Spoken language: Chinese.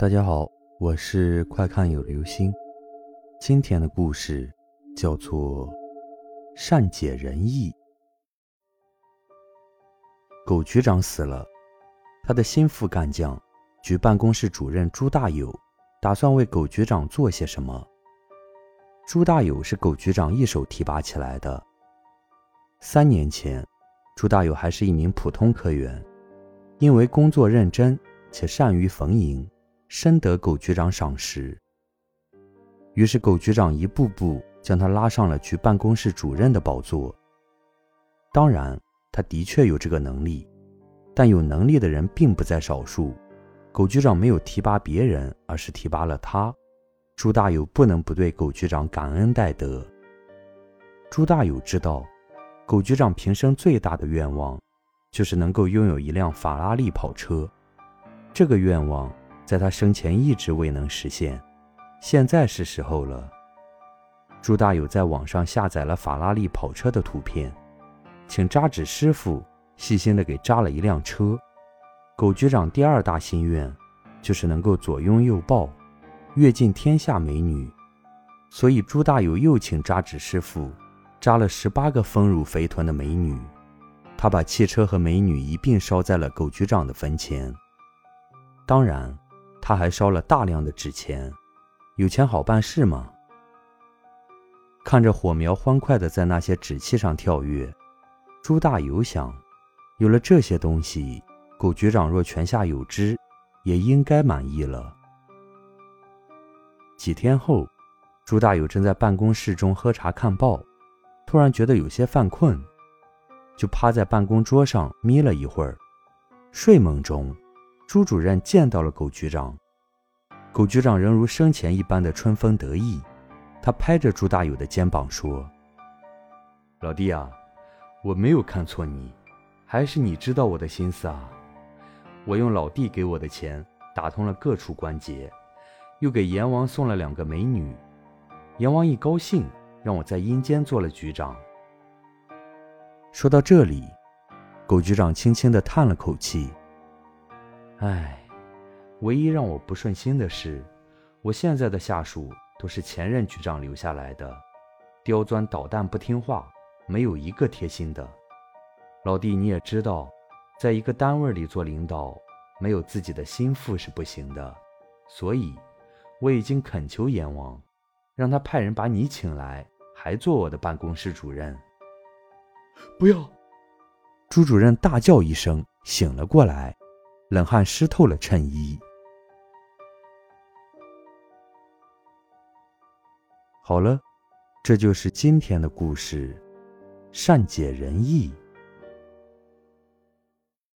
大家好，我是快看有流星。今天的故事叫做“善解人意”。狗局长死了，他的心腹干将、局办公室主任朱大友打算为狗局长做些什么。朱大友是狗局长一手提拔起来的。三年前，朱大友还是一名普通科员，因为工作认真且善于逢迎。深得狗局长赏识，于是狗局长一步步将他拉上了局办公室主任的宝座。当然，他的确有这个能力，但有能力的人并不在少数。狗局长没有提拔别人，而是提拔了他。朱大友不能不对狗局长感恩戴德。朱大友知道，狗局长平生最大的愿望，就是能够拥有一辆法拉利跑车。这个愿望。在他生前一直未能实现，现在是时候了。朱大友在网上下载了法拉利跑车的图片，请扎纸师傅细心的给扎了一辆车。狗局长第二大心愿就是能够左拥右抱，阅尽天下美女，所以朱大友又请扎纸师傅扎了十八个丰乳肥臀的美女。他把汽车和美女一并烧在了狗局长的坟前。当然。他还烧了大量的纸钱，有钱好办事吗。看着火苗欢快的在那些纸器上跳跃，朱大友想，有了这些东西，狗局长若泉下有知，也应该满意了。几天后，朱大友正在办公室中喝茶看报，突然觉得有些犯困，就趴在办公桌上眯了一会儿，睡梦中。朱主任见到了狗局长，狗局长仍如生前一般的春风得意。他拍着朱大友的肩膀说：“老弟啊，我没有看错你，还是你知道我的心思啊。我用老弟给我的钱打通了各处关节，又给阎王送了两个美女。阎王一高兴，让我在阴间做了局长。”说到这里，狗局长轻轻地叹了口气。唉，唯一让我不顺心的是，我现在的下属都是前任局长留下来的，刁钻捣蛋不听话，没有一个贴心的。老弟你也知道，在一个单位里做领导，没有自己的心腹是不行的，所以我已经恳求阎王，让他派人把你请来，还做我的办公室主任。不要！朱主任大叫一声，醒了过来。冷汗湿透了衬衣。好了，这就是今天的故事，善解人意。